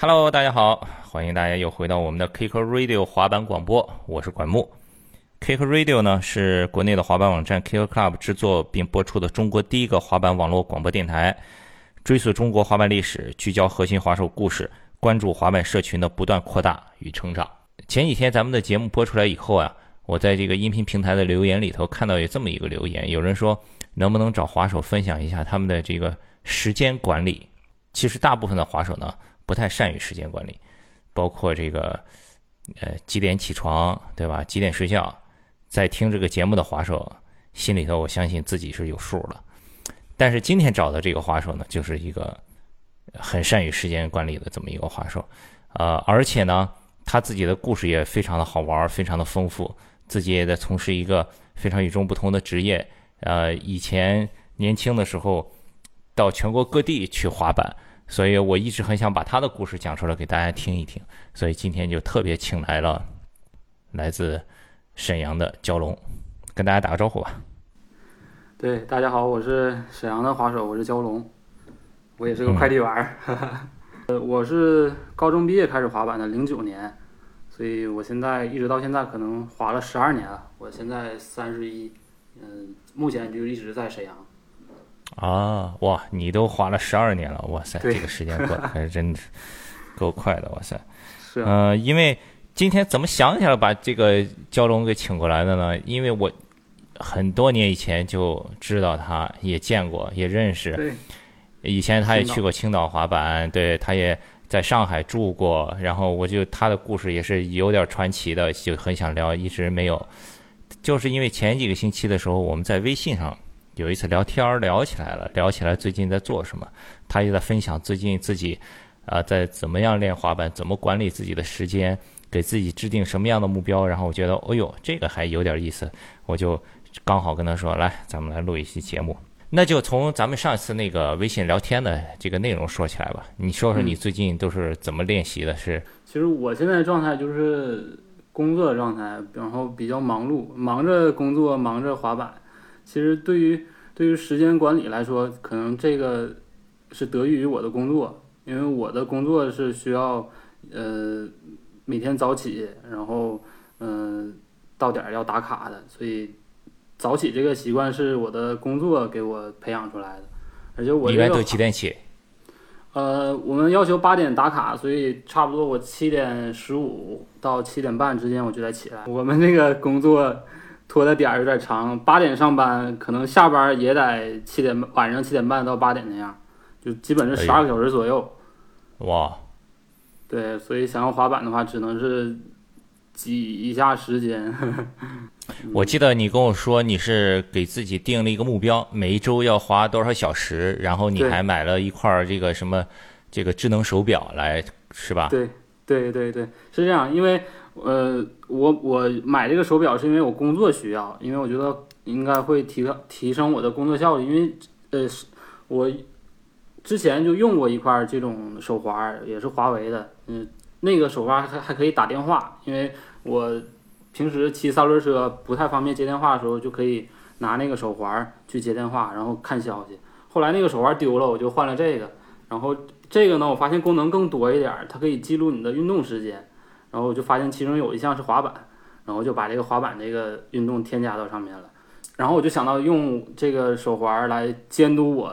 Hello，大家好，欢迎大家又回到我们的 Kick Radio 滑板广播，我是管木。Kick Radio 呢是国内的滑板网站 Kick Club 制作并播出的中国第一个滑板网络广播电台，追溯中国滑板历史，聚焦核心滑手故事，关注滑板社群的不断扩大与成长。前几天咱们的节目播出来以后啊，我在这个音频平台的留言里头看到有这么一个留言，有人说能不能找滑手分享一下他们的这个时间管理？其实大部分的滑手呢。不太善于时间管理，包括这个，呃，几点起床，对吧？几点睡觉？在听这个节目的滑手心里头，我相信自己是有数了。但是今天找的这个滑手呢，就是一个很善于时间管理的这么一个滑手，呃，而且呢，他自己的故事也非常的好玩，非常的丰富，自己也在从事一个非常与众不同的职业。呃，以前年轻的时候，到全国各地去滑板。所以我一直很想把他的故事讲出来给大家听一听，所以今天就特别请来了来自沈阳的蛟龙，跟大家打个招呼吧。对，大家好，我是沈阳的滑手，我是蛟龙，我也是个快递员儿。呃，我是高中毕业开始滑板的，零九年，所以我现在一直到现在可能滑了十二年了。我现在三十一，嗯，目前就一直在沈阳。啊哇！你都滑了十二年了，哇塞，这个时间过得还是真的够快的，哇塞。是。嗯，因为今天怎么想起来把这个蛟龙给请过来的呢？因为我很多年以前就知道他，也见过，也认识。对。以前他也去过青岛滑板，对，他也在上海住过。然后我就他的故事也是有点传奇的，就很想聊，一直没有。就是因为前几个星期的时候，我们在微信上。有一次聊天聊起来了，聊起来最近在做什么，他就在分享最近自己，啊，在怎么样练滑板，怎么管理自己的时间，给自己制定什么样的目标。然后我觉得，哦呦，这个还有点意思，我就刚好跟他说，来，咱们来录一期节目。那就从咱们上一次那个微信聊天的这个内容说起来吧。你说说你最近都是怎么练习的？是？其实我现在的状态就是工作状态，然后比较忙碌，忙着工作，忙着滑板。其实对于对于时间管理来说，可能这个是得益于我的工作，因为我的工作是需要呃每天早起，然后嗯到点儿要打卡的，所以早起这个习惯是我的工作给我培养出来的。而且我一般都几点起？呃，我们要求八点打卡，所以差不多我七点十五到七点半之间我就得起来。我们这个工作。拖的点儿有点长，八点上班，可能下班也得七点晚上七点半到八点那样，就基本是十二个小时左右。哇，对，所以想要滑板的话，只能是挤一下时间。我记得你跟我说你是给自己定了一个目标，每一周要滑多少小时，然后你还买了一块这个什么这个智能手表来，是吧？对对对对，是这样，因为。呃，我我买这个手表是因为我工作需要，因为我觉得应该会提高提升我的工作效率。因为呃，我之前就用过一块这种手环，也是华为的，嗯，那个手环还还可以打电话，因为我平时骑三轮车不太方便接电话的时候，就可以拿那个手环去接电话，然后看消息。后来那个手环丢了，我就换了这个，然后这个呢，我发现功能更多一点，它可以记录你的运动时间。然后我就发现其中有一项是滑板，然后就把这个滑板这个运动添加到上面了。然后我就想到用这个手环来监督我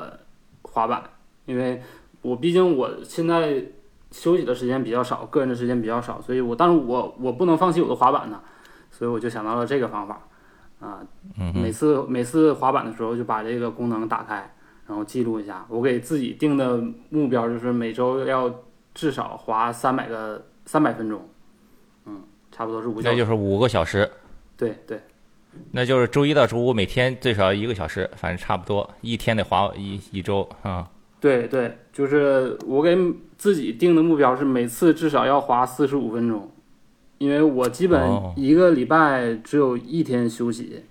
滑板，因为我毕竟我现在休息的时间比较少，个人的时间比较少，所以我但是我我不能放弃我的滑板呢，所以我就想到了这个方法啊。每次每次滑板的时候就把这个功能打开，然后记录一下。我给自己定的目标就是每周要至少滑三百个三百分钟。差不多是五，那就是五个小时。对对，那就是周一到周五每天最少一个小时，反正差不多一天得划一一周啊。对对，就是我给自己定的目标是每次至少要滑四十五分钟，因为我基本一个礼拜只有一天休息，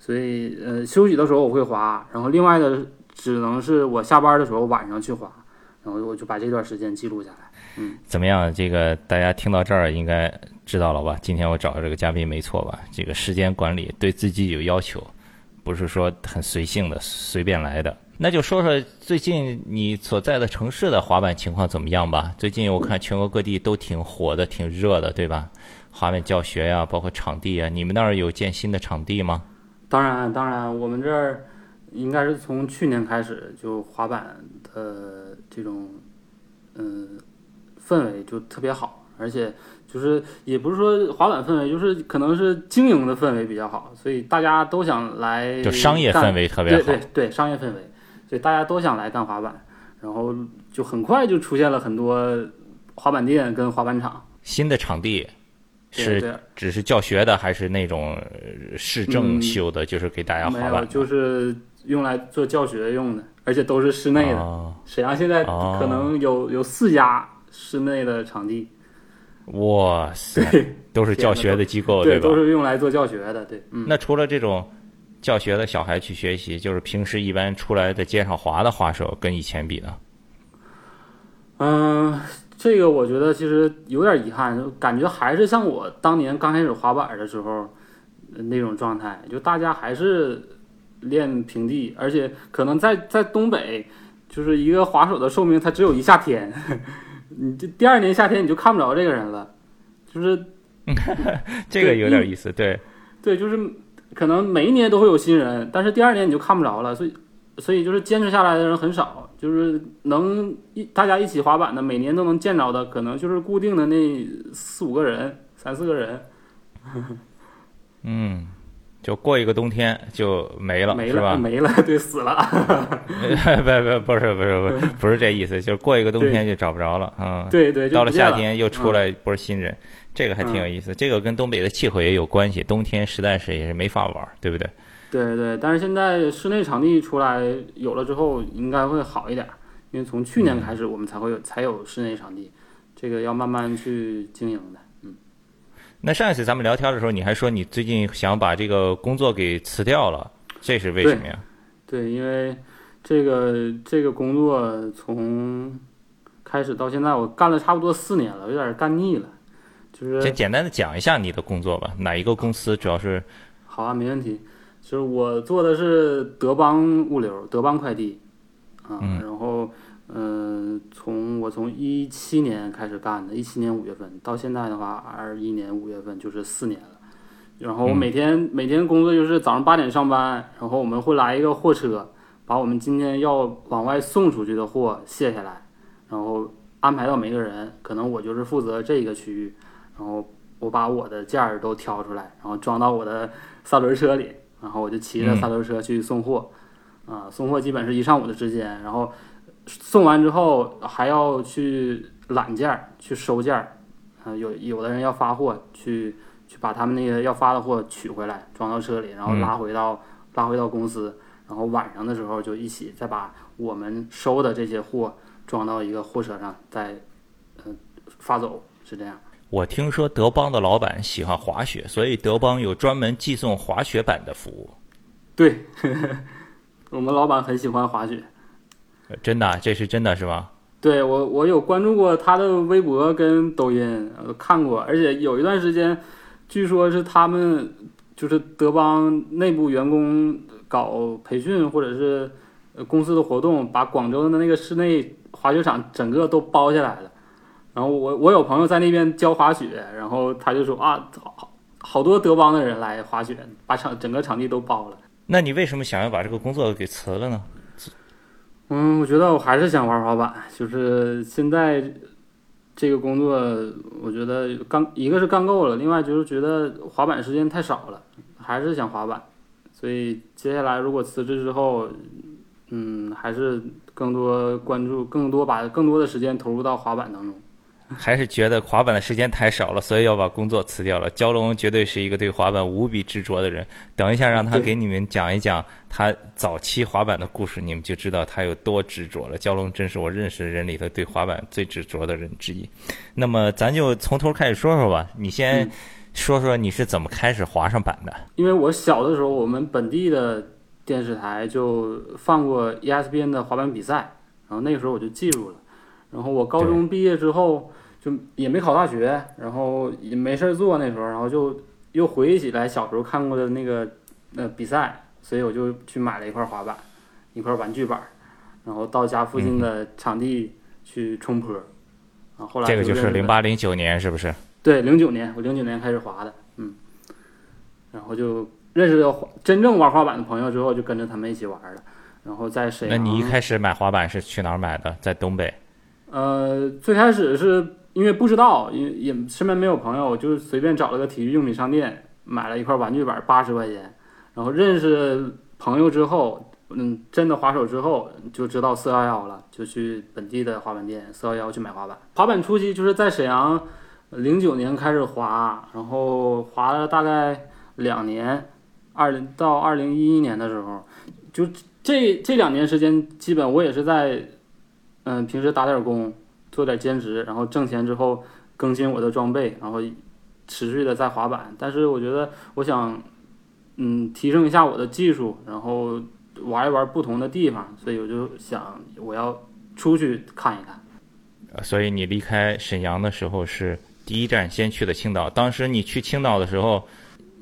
所以呃休息的时候我会滑，然后另外的只能是我下班的时候晚上去滑，然后我就把这段时间记录下来。怎么样？这个大家听到这儿应该知道了吧？今天我找的这个嘉宾没错吧？这个时间管理对自己有要求，不是说很随性的随便来的。那就说说最近你所在的城市的滑板情况怎么样吧？最近我看全国各地都挺火的，挺热的，对吧？滑板教学呀，包括场地啊，你们那儿有建新的场地吗？当然，当然，我们这儿应该是从去年开始就滑板的这种嗯氛围就特别好，而且就是也不是说滑板氛围，就是可能是经营的氛围比较好，所以大家都想来就商业氛围特别好。对对对，商业氛围，所以大家都想来干滑板，然后就很快就出现了很多滑板店跟滑板场。新的场地是只是教学的，还是那种呃市政嗯修的，就是给大家没有，滑板的？就是用来做教学用的，而且都是室内的。哦沈阳现在哦可能有有四家室内的场地，哇塞，都是教学的机构，对，吧都？是用来做教学的，对，嗯，那除了这种教学的小孩去学习，就是平时一般出来在街上滑的滑手，跟以前比呢？嗯，这个我觉得其实有点遗憾，就感觉还是像我当年刚开始滑板的时候呃那种状态，就大家还是练平地，而且可能在在东北，就是一个滑手的寿命，他只有一夏天，你这第二年夏天你就看不着这个人了，就是 这个有点意思，对，对，就是可能每一年都会有新人，但是第二年你就看不着了，所以所以就是坚持下来的人很少，就是能一大家一起滑板的，每年都能见着的，可能就是固定的那四五个人、三四个人。嗯，就过一个冬天就没了，没是吧了，？没了，对，死了。不不不是不是不是 不是这意思，就是过一个冬天就找不着了，嗯。对对，到了夏天又出来一波新人，这个还挺有意思。这个跟东北的气候也有关系，冬天实在是也是没法玩，对不对？对对，但是现在室内场地出来有了之后，应该会好一点，因为从去年开始我们才会有才有室内场地，这个要慢慢去经营的。那上一次咱们聊天的时候，你还说你最近想把这个工作给辞掉了，这是为什么呀？对，因为这个这个工作从开始到现在，我干了差不多四年了，有点干腻了。就是先简单的讲一下你的工作吧，哪一个公司主要是好啊，没问题。就是我做的是德邦物流，德邦快递啊，嗯然后嗯、呃从我从一七年开始干的，一七年五月份到现在的话，二一年五月份就是四年了。然后我嗯每天、每天工作就是早上八点上班，然后我们会来一个货车，把我们今天要往外送出去的货卸下来，然后安排到每个人，可能我就是负责这个区域，然后我把我的件儿都挑出来，然后装到我的三轮车里，然后我就骑着三轮车去送货，啊，送货基本是一上午的时间，然后送完之后还要去揽件儿、去收件儿，啊，有有的人要发货，去去把他们那个要发的货取回来，装到车里，然后拉回到、拉回到公司，然后晚上的时候就一起再把我们收的这些货装到一个货车上，再嗯、发走，是这样。我听说德邦的老板喜欢滑雪，所以德邦有专门寄送滑雪板的服务。对，我们老板很喜欢滑雪。呃真的啊，这是真的是吧？对我，我有关注过他的微博跟抖音，呃看过，而且有一段时间，据说是他们就是德邦内部员工搞培训或者是呃公司的活动，把广州的那个室内滑雪场整个都包下来了。然后我我有朋友在那边教滑雪，然后他就说啊，好好多德邦的人来滑雪，把场整个场地都包了。那你为什么想要把这个工作给辞了呢？嗯，我觉得我还是想玩滑板，就是现在这个工作，我觉得刚一个是干够了，另外就是觉得滑板时间太少了，还是想滑板，所以接下来如果辞职之后，嗯，还是更多关注，更多把更多的时间投入到滑板当中。还是觉得滑板的时间太少了，所以要把工作辞掉了。蛟龙绝对是一个对滑板无比执着的人。等一下让他给你们讲一讲他早期滑板的故事，你们就知道他有多执着了。蛟龙真是我认识的人里头对滑板最执着的人之一。那么咱就从头开始说说吧，你先说说你是怎么开始滑上板的。因为我小的时候，我们本地的电视台就放过 E ESPN 的滑板比赛，然后那个时候我就记住了。然后我高中毕业之后就也没考大学，然后也没事儿做那时候，然后就又回忆起来小时候看过的那个呃比赛，所以我就去买了一块滑板，一块玩具板，然后到家附近的场地去冲坡，啊，后来这个就是零八零九年，是不是？对，零九年我零九年开始滑的，嗯，然后就认识了真正玩滑板的朋友之后，就跟着他们一起玩了。然后在沈阳，那你一开始买滑板是去哪儿买的？在东北。呃，最开始是因为不知道，因也身边没有朋友，就是随便找了个体育用品商店，买了一块玩具板，八十块钱。然后认识朋友之后，嗯，真的滑手之后，就知道四幺幺了，就去本地的滑板店四幺幺去买滑板。滑板初期就是在沈阳，零九年开始滑，然后滑了大概两年，二零到二零一一年的时候，就这这两年时间，基本我也是在，嗯，平时打点工，做点兼职，然后挣钱之后更新我的装备，然后持续的在滑板。但是我觉得，我想，嗯，提升一下我的技术，然后玩一玩不同的地方，所以我就想我要出去看一看。呃所以你离开沈阳的时候是第一站先去的青岛。当时你去青岛的时候，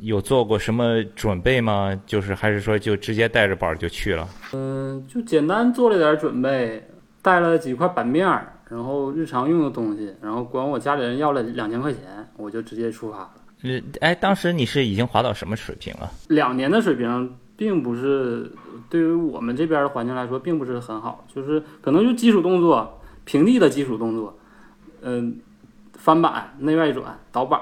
有做过什么准备吗？就是还是说就直接带着板儿就去了？嗯，就简单做了点准备，带了几块板面，然后日常用的东西，然后管我家里人要了两千块钱，我就直接出发了。呃，哎，当时你是已经滑到什么水平了？两年的水平并不是对于我们这边的环境来说并不是很好，就是可能就基础动作，平地的基础动作，嗯，翻板、内外转、倒板，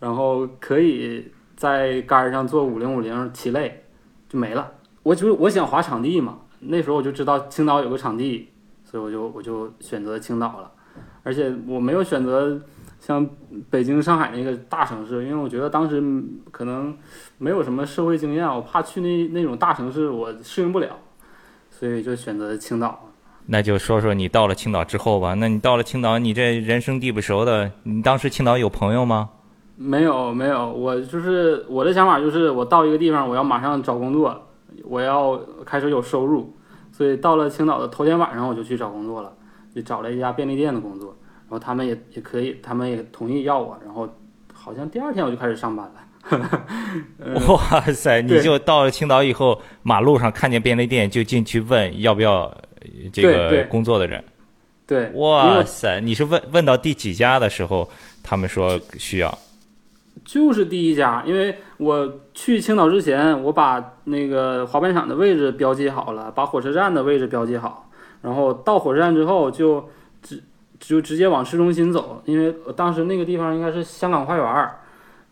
然后可以在杆上做五零五零起类，就没了。我就我想滑场地嘛，那时候我就知道青岛有个场地，所以我就我就选择青岛了，而且我没有选择像北京、上海那个大城市，因为我觉得当时可能没有什么社会经验，我怕去那那种大城市我适应不了，所以就选择青岛。那就说说你到了青岛之后吧。那你到了青岛，你这人生地不熟的，你当时青岛有朋友吗？没有没有，我就是我的想法就是我到一个地方，我要马上找工作，我要开始有收入，所以到了青岛的头天晚上我就去找工作了，就找了一家便利店的工作，然后他们也也可以，他们也同意要我，然后好像第二天我就开始上班了。呃哇塞！你就到了青岛以后，马路上看见便利店就进去问要不要呃这个工作的人。对，哇塞！你是问问到第几家的时候，他们说需要？就是第一家，因为我去青岛之前，我把那个滑板场的位置标记好了，把火车站的位置标记好，然后到火车站之后就直就直接往市中心走，因为当时那个地方应该是香港花园，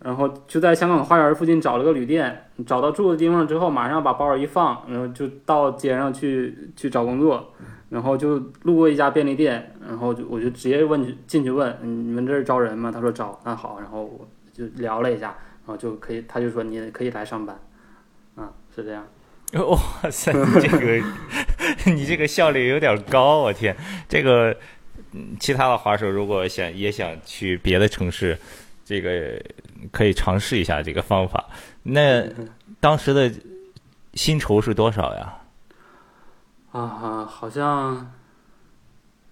然后就在香港花园附近找了个旅店，找到住的地方之后，马上把包一放，然后就到街上去去找工作，然后就路过一家便利店，然后就我就直接问进去问，你们这儿招人吗？他说招，那好，然后我就聊了一下，然后就可以，他就说你可以来上班，啊，是这样。哇塞！你这个 你这个效率有点高，我天！这个嗯其他的滑手如果想也想去别的城市，这个可以尝试一下这个方法。那当时的薪酬是多少呀？啊，好像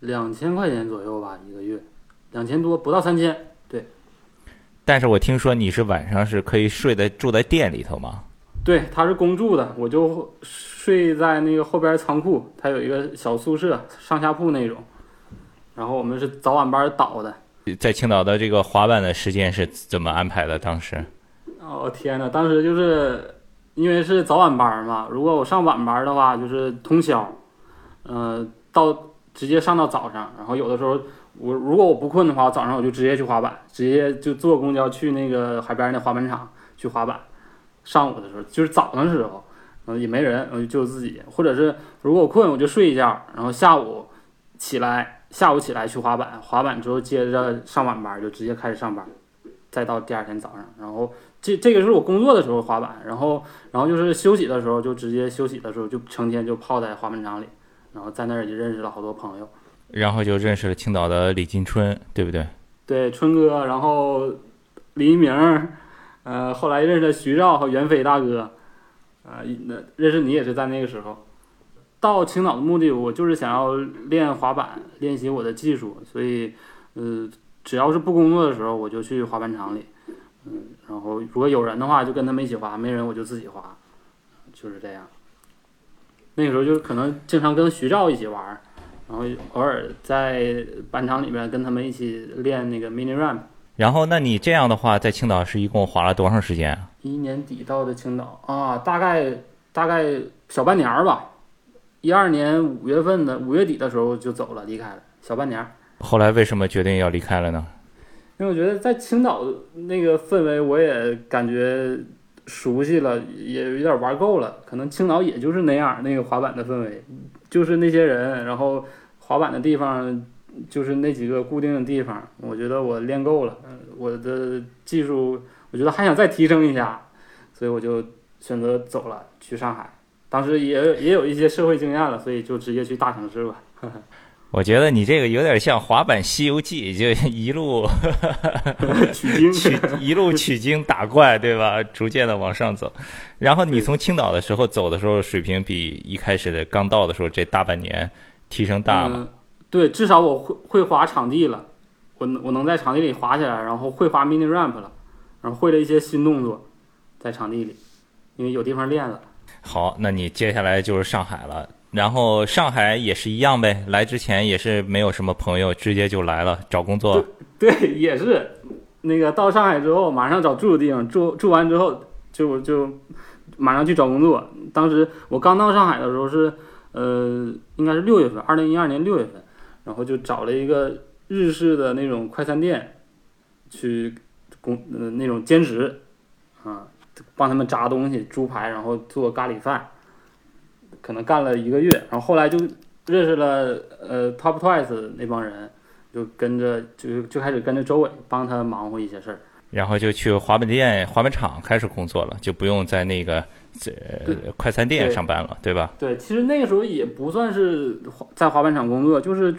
两千块钱左右吧，一个月，两千多，不到三千。但是我听说你是晚上是可以睡在住在店里头吗？对，他是公住的，我就睡在那个后边仓库，他有一个小宿舍，上下铺那种。然后我们是早晚班倒的。在青岛的这个滑板的时间是怎么安排的？当时哦天呐，当时就是因为是早晚班嘛，如果我上晚班的话，就是通宵，呃，到直接上到早上。然后有的时候我如果我不困的话，早上我就直接去滑板，直接就坐公交去那个海边那滑板场去滑板。上午的时候就是早上的时候，嗯、也没人，我就就自己，或者是如果我困我就睡一觉，然后下午起来，下午起来去滑板，滑板之后接着上晚班，就直接开始上班，再到第二天早上，然后。这这个是我工作的时候滑板，然后然后就是休息的时候就直接休息的时候就成天就泡在滑板场里，然后在那儿也认识了好多朋友，然后就认识了青岛的李金春，对不对？对春哥，然后李一鸣，呃，后来认识了徐照和袁飞大哥，啊、那认识你也是在那个时候。到青岛的目的，我就是想要练滑板，练习我的技术，所以，呃，只要是不工作的时候，我就去滑板场里，嗯，然后如果有人的话，就跟他们一起滑；没人我就自己滑，就是这样。那个时候就可能经常跟徐照一起玩儿，然后偶尔在板场里边跟他们一起练那个 mini ramp。然后，那你这样的话，在青岛是一共花了多长时间啊？一年底到的青岛啊，大概大概小半年儿吧。一二年五月份的五月底的时候就走了，离开了，小半年儿。后来为什么决定要离开了呢？因为我觉得在青岛那个氛围，我也感觉熟悉了，也有点玩够了。可能青岛也就是那样，那个滑板的氛围，就是那些人，然后滑板的地方就是那几个固定的地方。我觉得我练够了，我的技术，我觉得还想再提升一下，所以我就选择走了，去上海。当时也也有一些社会经验了，所以就直接去大城市吧。我觉得你这个有点像滑板《西游记》，就一路 取经取一路取经打怪，对吧？逐渐的往上走。然后你从青岛的时候走的时候，水平比一开始的刚到的时候这大半年提升大吗？嗯，对，至少我会会滑场地了，我能我能在场地里滑起来，然后会滑 mini ramp 了，然后会了一些新动作，在场地里，因为有地方练了。好，那你接下来就是上海了。然后上海也是一样呗，来之前也是没有什么朋友，直接就来了找工作。对，也是，那个到上海之后，马上找住的地方，住住完之后就就马上去找工作。当时我刚到上海的时候是，呃，应该是六月份，二零一二年六月份，然后就找了一个日式的那种快餐店去工，呃，那种兼职，啊，帮他们炸东西，猪排，然后做咖喱饭。可能干了一个月，然后后来就认识了呃 Top Twice 那帮人，就跟着就就开始跟着周伟帮他忙活一些事儿，然后就去滑板店、滑板厂开始工作了，就不用在那个这快餐店上班了，对吧？对，其实那个时候也不算是在滑板厂工作，就是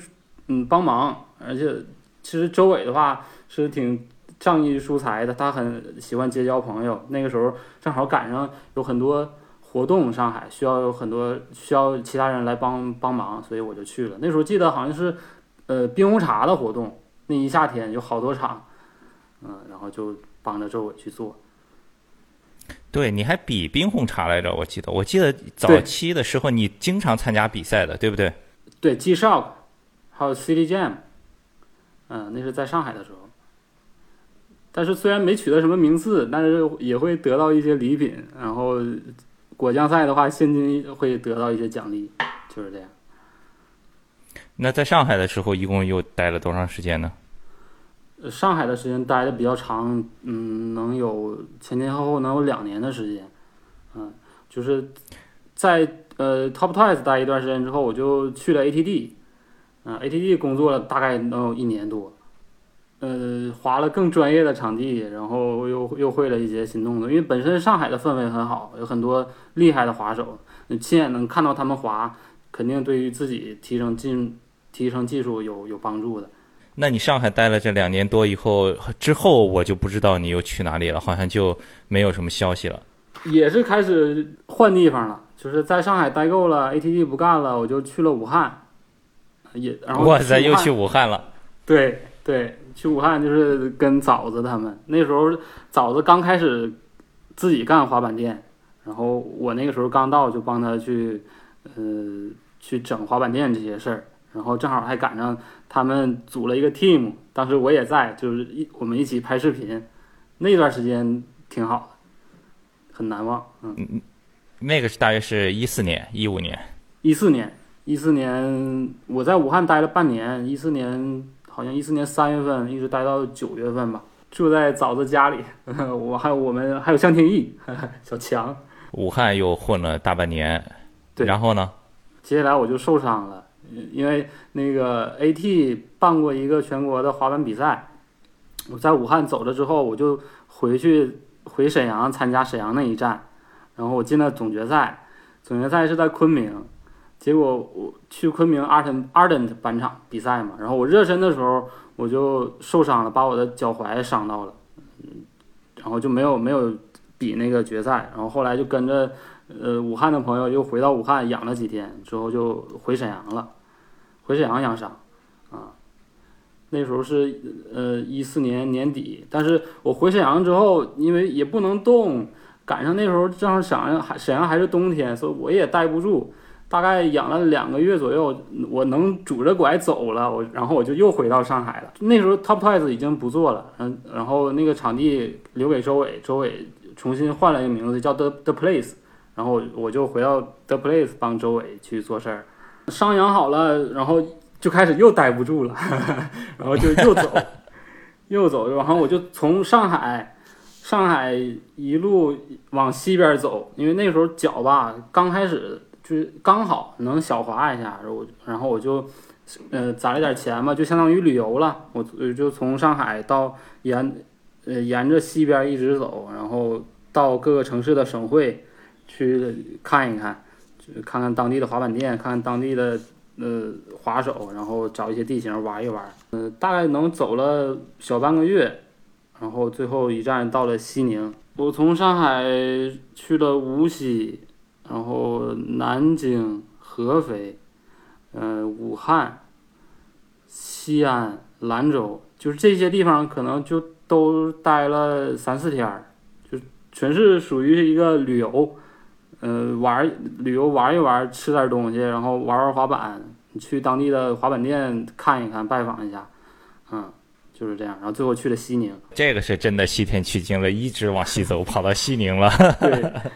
嗯帮忙，而且其实周伟的话是挺仗义疏财的，他很喜欢结交朋友，那个时候正好赶上有很多。活动上海需要有很多需要其他人来帮帮忙，所以我就去了。那时候记得好像是，呃，冰红茶的活动，那一夏天有好多场，嗯，然后就帮着周伟去做。对，你还比冰红茶来着，我记得，我记得早期的时候你经常参加比赛的，对不对？对，G Shock，还有 City Jam，嗯，那是在上海的时候。但是虽然没取得什么名次，但是也会得到一些礼品，然后。果酱赛的话，现金会得到一些奖励，就是这样。那在上海的时候，一共又待了多长时间呢？上海的时间待的比较长，嗯，能有前前后后能有两年的时间。嗯，就是在呃 Top Twice 待一段时间之后，我就去了 ATD，嗯，ATD 工作了大概能有一年多。呃，滑了更专业的场地，然后又又会了一些新动作。因为本身上海的氛围很好，有很多厉害的滑手，你亲眼能看到他们滑，肯定对于自己提升进提升技术有有帮助的。那你上海待了这两年多以后，之后我就不知道你又去哪里了，好像就没有什么消息了。也是开始换地方了，就是在上海待够了，ATD 不干了，我就去了武汉。也然后哇塞，又去武汉了。对对。去武汉就是跟枣子他们那时候，枣子刚开始自己干滑板店，然后我那个时候刚到就帮他去，呃，去整滑板店这些事儿，然后正好还赶上他们组了一个 team，当时我也在，就是一我们一起拍视频，那段时间挺好的，很难忘，嗯，那个是大约是一四年、一五年、一四年、一四年，我在武汉待了半年，一四年。好像一四年三月份一直待到九月份吧，住在枣子家里。我还有我们还有向天意，小强。武汉又混了大半年，对。然后呢？接下来我就受伤了，因为那个 AT 办过一个全国的滑板比赛，我在武汉走了之后，我就回去回沈阳参加沈阳那一站，然后我进了总决赛，总决赛是在昆明。结果我去昆明 Art Ardent 板场比赛嘛，然后我热身的时候我就受伤了，把我的脚踝伤到了，然后就没有没有比那个决赛，然后后来就跟着呃武汉的朋友又回到武汉养了几天，之后就回沈阳了，回沈阳养伤，啊，那时候是呃一四年年底，但是我回沈阳之后，因为也不能动，赶上那时候正好沈阳还沈阳还是冬天，所以我也待不住。大概养了两个月左右，我能拄着拐走了，我然后我就又回到上海了。那时候 Top Twice 已经不做了，嗯，然后那个场地留给周伟，周伟重新换了一个名字叫 The The Place，然后我就回到 The Place 帮周伟去做事儿。伤养好了，然后就开始又待不住了，然后就又走，又走，然后我就从上海，上海一路往西边走，因为那时候脚吧刚开始。就是刚好能小滑一下，然后我然后我就，呃，攒了点钱嘛，就相当于旅游了。我就从上海到沿，呃，沿着西边一直走，然后到各个城市的省会去看一看，看看当地的滑板店，看看当地的呃滑手，然后找一些地形玩一玩。嗯，大概能走了小半个月，然后最后一站到了西宁。我从上海去了无锡。然后南京、合肥、呃武汉、西安、兰州，就是这些地方，可能就都待了三四天儿，就全是属于一个旅游，呃玩旅游玩一玩，吃点东西，然后玩玩滑板，去当地的滑板店看一看，拜访一下，嗯。就是这样，然后最后去了西宁。这个是真的西天取经了，一直往西走，跑到西宁了。对，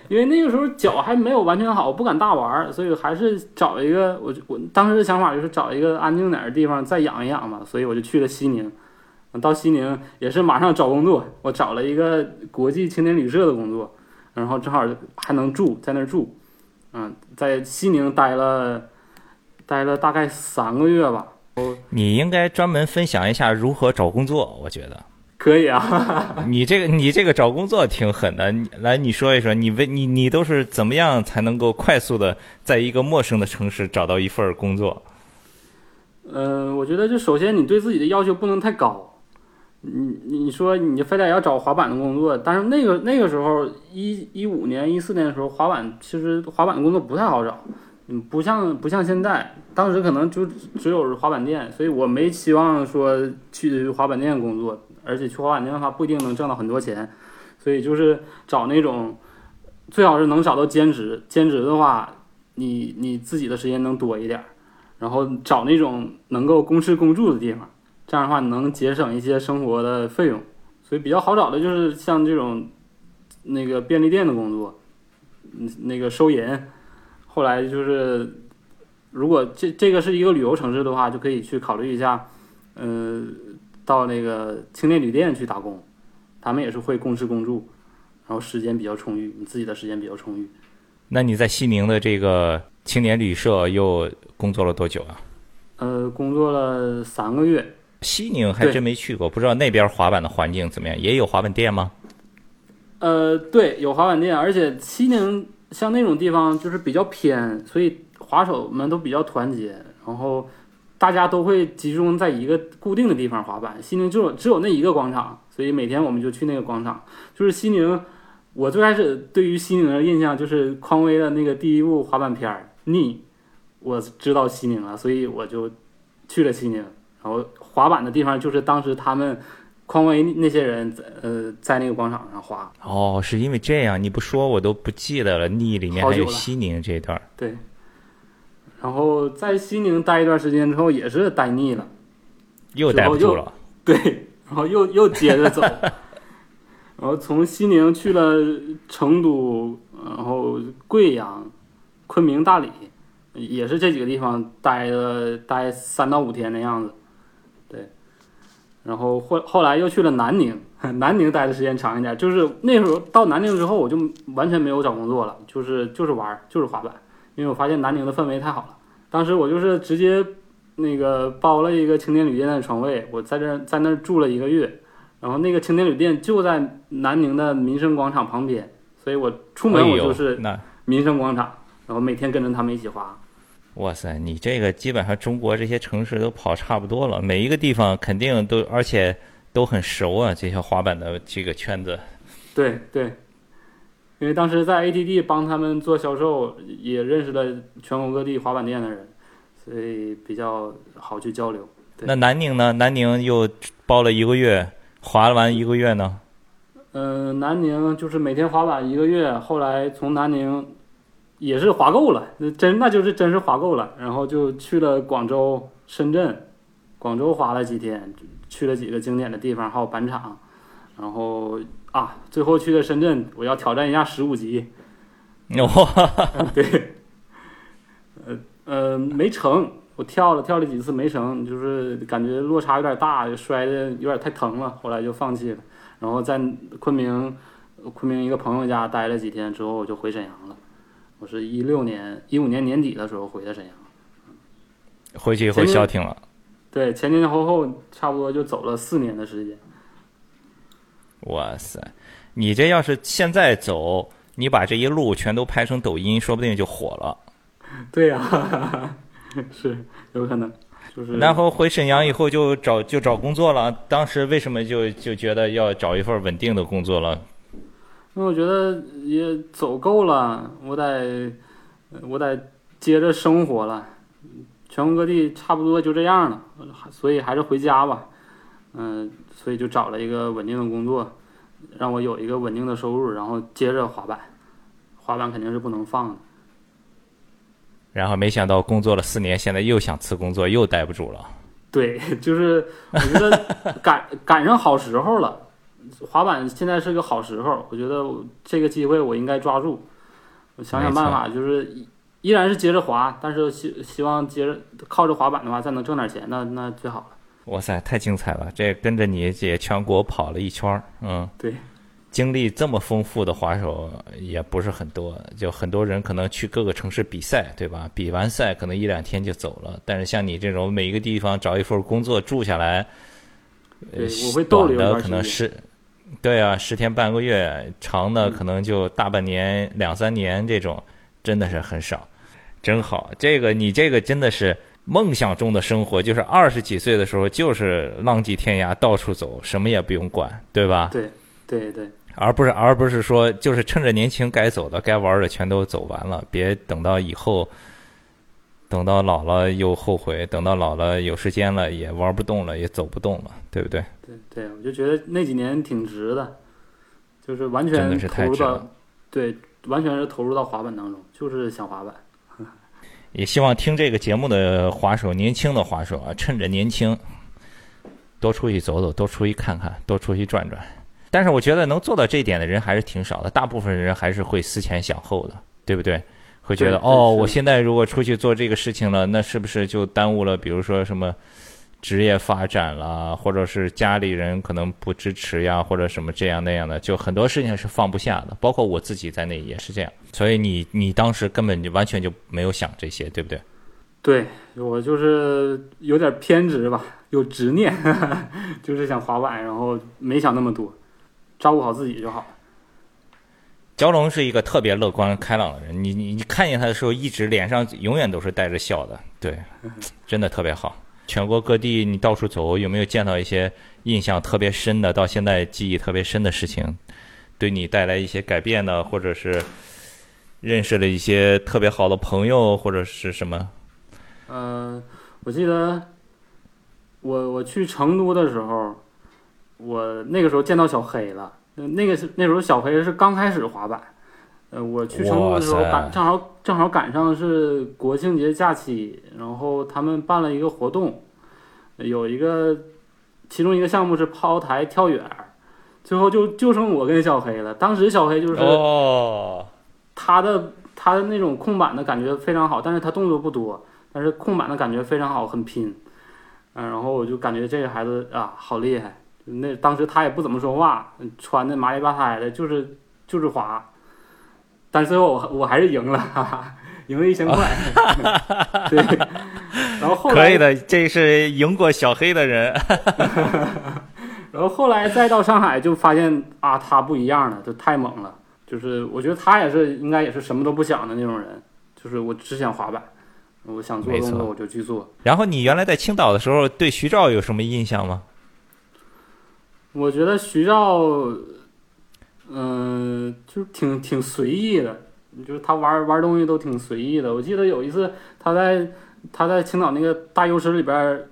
因为那个时候脚还没有完全好，不敢大玩，所以还是找一个，我我当时的想法就是找一个安静点的地方再养一养嘛，所以我就去了西宁。到西宁也是马上找工作，我找了一个国际青年旅社的工作，然后正好还能住在那儿住，嗯，在西宁待了待了大概三个月吧。你应该专门分享一下如何找工作，我觉得可以啊。你这个你这个找工作挺狠的，来你说一说，你为你你都是怎么样才能够快速的在一个陌生的城市找到一份工作？嗯，我觉得就首先你对自己的要求不能太高。你你说你非得要找滑板的工作，但是那个那个时候一一五年一四年的时候，滑板其实滑板的工作不太好找。嗯，不像不像现在，当时可能就只有滑板店，所以我没期望说去滑板店工作，而且去滑板店的话不一定能挣到很多钱，所以就是找那种最好是能找到兼职，兼职的话，你你自己的时间能多一点，然后找那种能够公吃公住的地方，这样的话能节省一些生活的费用，所以比较好找的就是像这种那个便利店的工作，嗯，那个收银。后来就是，如果这这个是一个旅游城市的话，就可以去考虑一下，呃，到那个青年旅店去打工，他们也是会公吃公住，然后时间比较充裕，你自己的时间比较充裕。那你在西宁的这个青年旅社又工作了多久啊？呃，工作了三个月。西宁还真没去过，不知道那边滑板的环境怎么样？也有滑板店吗？呃，对，有滑板店，而且西宁。像那种地方就是比较偏，所以滑手们都比较团结，然后大家都会集中在一个固定的地方滑板。西宁就只有那一个广场，所以每天我们就去那个广场。就是西宁，我最开始对于西宁的印象就是匡威的那个第一部滑板片儿《逆》，我知道西宁了，所以我就去了西宁。然后滑板的地方就是当时他们。匡威那些人，呃，在那个广场上滑。哦，是因为这样，你不说我都不记得了。逆里面还有西宁这段。对。然后在西宁待一段时间之后，也是待腻了，又待不住了。对，然后又又接着走，然后从西宁去了成都，然后贵阳、昆明、大理，也是这几个地方待了待三到五天的样子。然后后后来又去了南宁，南宁待的时间长一点。就是那时候到南宁之后，我就完全没有找工作了，就是就是玩，就是滑板。因为我发现南宁的氛围太好了。当时我就是直接那个包了一个青年旅店的床位，我在这在那儿住了一个月。然后那个青年旅店就在南宁的民生广场旁边，所以我出门我就是民生广场，然后每天跟着他们一起滑。哇塞，你这个基本上中国这些城市都跑差不多了，每一个地方肯定都，而且都很熟啊，这些滑板的这个圈子。对对，因为当时在 ATD 帮他们做销售，也认识了全国各地滑板店的人，所以比较好去交流。那南宁呢？南宁又包了一个月，滑完一个月呢？嗯，南宁就是每天滑板一个月，后来从南宁。也是滑够了，那真那就是真是滑够了，然后就去了广州、深圳，广州滑了几天，去了几个经典的地方，还有板场，然后啊，最后去的深圳，我要挑战一下十五级，哇，对，呃呃没成，我跳了跳了几次没成，就是感觉落差有点大，摔的有点太疼了，后来就放弃了。然后在昆明，昆明一个朋友家待了几天之后，我就回沈阳了。我是一六年一五年年底的时候回的沈阳，回去以后消停了。对，前前后后差不多就走了四年的时间。哇塞，你这要是现在走，你把这一路全都拍成抖音，说不定就火了。对呀、是有可能，就是然后回沈阳以后就找就找工作了。当时为什么就就觉得要找一份稳定的工作了？因为我觉得也走够了，我得我得接着生活了。全国各地差不多就这样了，所以还是回家吧。嗯、所以就找了一个稳定的工作，让我有一个稳定的收入，然后接着滑板。滑板肯定是不能放的。然后没想到工作了四年，现在又想辞工作，又待不住了。对，就是我觉得 赶赶上好时候了，滑板现在是个好时候，我觉得这个机会我应该抓住。我想想办法，就是依依然是接着滑，但是希希望接着靠着滑板的话，再能挣点钱，那那最好了。哇塞，太精彩了！这跟着你也全国跑了一圈儿，嗯，对，经历这么丰富的滑手也不是很多，就很多人可能去各个城市比赛，对吧？比完赛可能一两天就走了，但是像你这种每一个地方找一份工作住下来，呃对，我会逗留的。可能是，对啊，十天半个月，长的可能就大半年、两三年这种，真的是很少，真好。这个你这个真的是梦想中的生活，就是二十几岁的时候就是浪迹天涯，到处走，什么也不用管，对吧？对对对而不是而不是说就是趁着年轻该走的、该玩的全都走完了，别等到以后。等到老了又后悔，等到老了有时间了也玩不动了，也走不动了，对不对？对对，我就觉得那几年挺值的，就是完全投入到值对，完全是投入到滑板当中，就是想滑板。也希望听这个节目的滑手，年轻的滑手啊，趁着年轻，多出去走走，多出去看看，多出去转转。但是我觉得能做到这一点的人还是挺少的，大部分人还是会思前想后的，对不对？会觉得哦，我现在如果出去做这个事情了，那是不是就耽误了，比如说什么职业发展啦，或者是家里人可能不支持呀，或者什么这样那样的，就很多事情是放不下的，包括我自己在内也是这样。所以你你当时根本就完全就没有想这些，对不对？对我就是有点偏执吧，有执念，就是想滑板，然后没想那么多，照顾好自己就好。蛟龙是一个特别乐观开朗的人，你你你看见他的时候，一直脸上永远都是带着笑的，对，真的特别好。全国各地你到处走，有没有见到一些印象特别深的，到现在记忆特别深的事情，对你带来一些改变的，或者是认识了一些特别好的朋友，或者是什么？呃，我记得我我去成都的时候，我那个时候见到小黑了。呃那个是那时候小黑是刚开始滑板，呃，我去成都的时候赶正好正好赶上是国庆节假期，然后他们办了一个活动，有一个其中一个项目是抛台跳远，最后就就剩我跟小黑了。当时小黑就是哦，他的他的那种控板的感觉非常好，但是他动作不多，但是控板的感觉非常好，很拼。嗯，然后我就感觉这个孩子啊，好厉害。那当时他也不怎么说话，穿的麻里吧胎的，就是就是滑。但是最后我我还是赢了，哈哈，赢了一千块。对，然后后来可以的，这是赢过小黑的人。然后后来再到上海，就发现啊，他不一样了，就太猛了。就是我觉得他也是应该也是什么都不想的那种人，就是我只想滑板，我想做动作我就去做。然后你原来在青岛的时候，对徐照有什么印象吗？我觉得徐照，嗯、就是挺挺随意的，就是他玩玩东西都挺随意的。我记得有一次他在他在青岛那个大优池里边儿，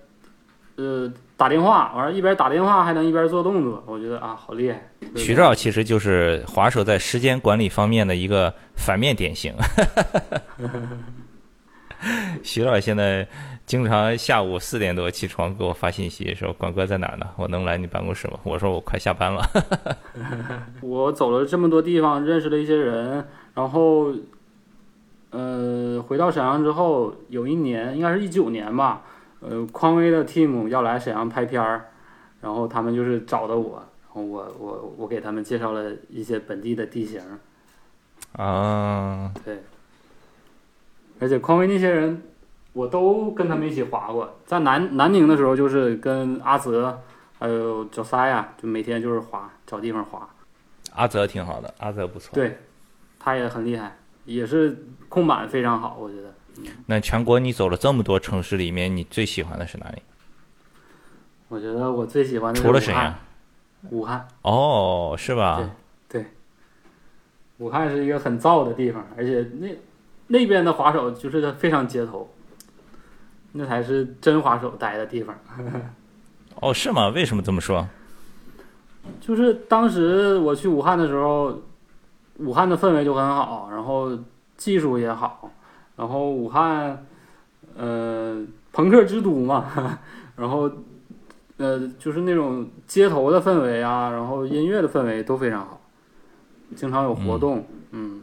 呃，打电话，完了一边打电话还能一边做动作，我觉得啊，好厉害。徐照其实就是滑手在时间管理方面的一个反面典型。徐照现在经常下午四点多起床给我发信息，说：“管哥在哪呢？我能来你办公室吗？”我说：“我快下班了。”我走了这么多地方，认识了一些人，然后，呃，回到沈阳之后，有一年应该是一九年吧，呃，匡威的 team 要来沈阳拍片儿，然后他们就是找的我，然后我我我给他们介绍了一些本地的地形。啊，对。而且匡威那些人，我都跟他们一起滑过。在南南宁的时候，就是跟阿泽，还有小三呀，就每天就是滑，找地方滑。阿泽挺好的，阿泽不错。对，他也很厉害，也是控板非常好，我觉得。那全国你走了这么多城市里面，你最喜欢的是哪里？我觉得我最喜欢的除了沈阳，武汉。哦，是吧？对。对。武汉是一个很燥的地方，而且那。那边的滑手就是非常街头，那才是真滑手待的地方。哦，是吗？为什么这么说？就是当时我去武汉的时候，武汉的氛围就很好，然后技术也好，然后武汉，呃，朋克之都嘛，然后，呃，就是那种街头的氛围啊，然后音乐的氛围都非常好，经常有活动，嗯。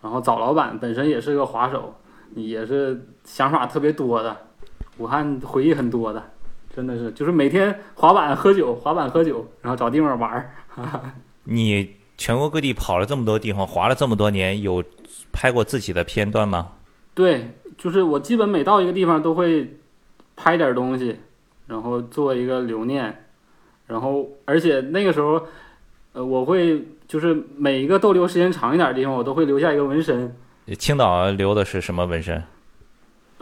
然后早老板本身也是个滑手，也是想法特别多的，武汉回忆很多的，真的是就是每天滑板喝酒，滑板喝酒，然后找地方玩儿。你全国各地跑了这么多地方，滑了这么多年，有拍过自己的片段吗？对，就是我基本每到一个地方都会拍点东西，然后做一个留念，然后而且那个时候，呃，我会。就是每一个逗留时间长一点的地方，我都会留下一个纹身。青岛留的是什么纹身？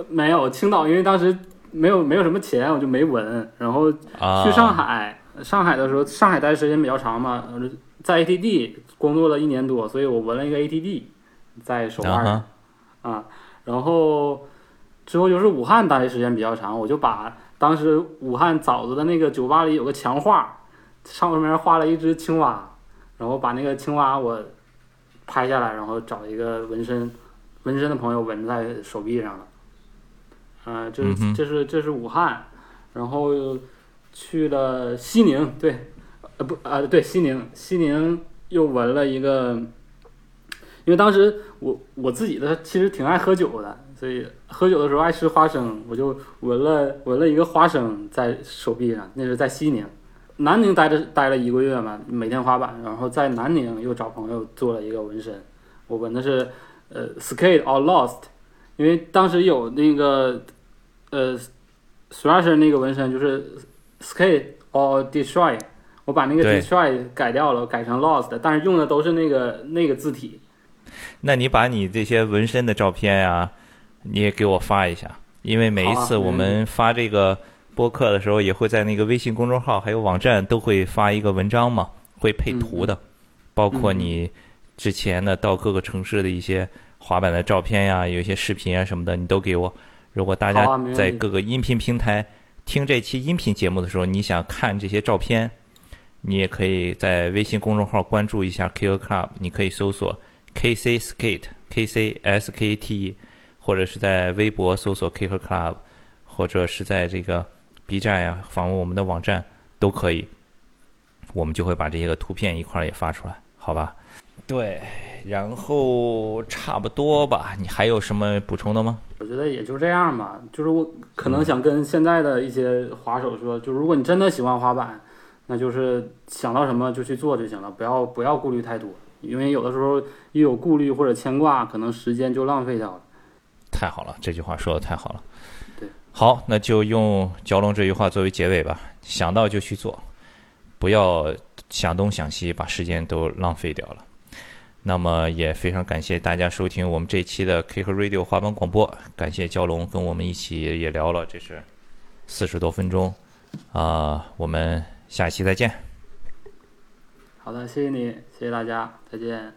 没有青岛，因为当时没有没有什么钱，我就没纹。然后去上海，上海的时候，上海待的时间比较长嘛，在 ATD 工作了一年多，所以我纹了一个 ATD 在手腕上。啊，然后之后就是武汉待的时间比较长，我就把当时武汉枣子的那个酒吧里有个墙画，上面画了一只青蛙。然后把那个青蛙我拍下来，然后找一个纹身，纹身的朋友纹在手臂上了。嗯，这这是这是武汉，然后去了西宁，对，呃不啊对西宁，西宁又纹了一个，因为当时我我自己的其实挺爱喝酒的，所以喝酒的时候爱吃花生，我就纹了纹了一个花生在手臂上，那是在西宁。南宁待着待了一个月嘛，每天滑板，然后在南宁又找朋友做了一个纹身，我纹的是呃 skate or lost，因为当时有那个呃 thrasher 那个纹身就是 skate or destroy，我把那个 destroy 改掉了，改成 lost，但是用的都是那个那个字体。那你把你这些纹身的照片呀，你也给我发一下，因为每一次我们发这个。播客的时候也会在那个微信公众号还有网站都会发一个文章嘛，会配图的，包括你之前的到各个城市的一些滑板的照片呀，有一些视频啊什么的，你都给我。如果大家在各个音频平台听这期音频节目的时候，你想看这些照片，你也可以在微信公众号关注一下 K 歌 Club，你可以搜索 KC Skate KC S K T，或者是在微博搜索 K 歌 Club，或者是在这个。B 站呀，访问我们的网站都可以，我们就会把这些个图片一块儿也发出来，好吧？对，然后差不多吧。你还有什么补充的吗？我觉得也就这样吧。就是我可能想跟现在的一些滑手说，就如果你真的喜欢滑板，那就是想到什么就去做就行了，不要不要顾虑太多，因为有的时候一有顾虑或者牵挂，可能时间就浪费掉了。太好了，这句话说的太好了。好，那就用蛟龙这句话作为结尾吧。想到就去做，不要想东想西，把时间都浪费掉了。那么也非常感谢大家收听我们这一期的 K 和 Radio 滑板广播。感谢蛟龙跟我们一起也聊了，这是四十多分钟啊。我们下期再见。好的，谢谢你，谢谢大家，再见。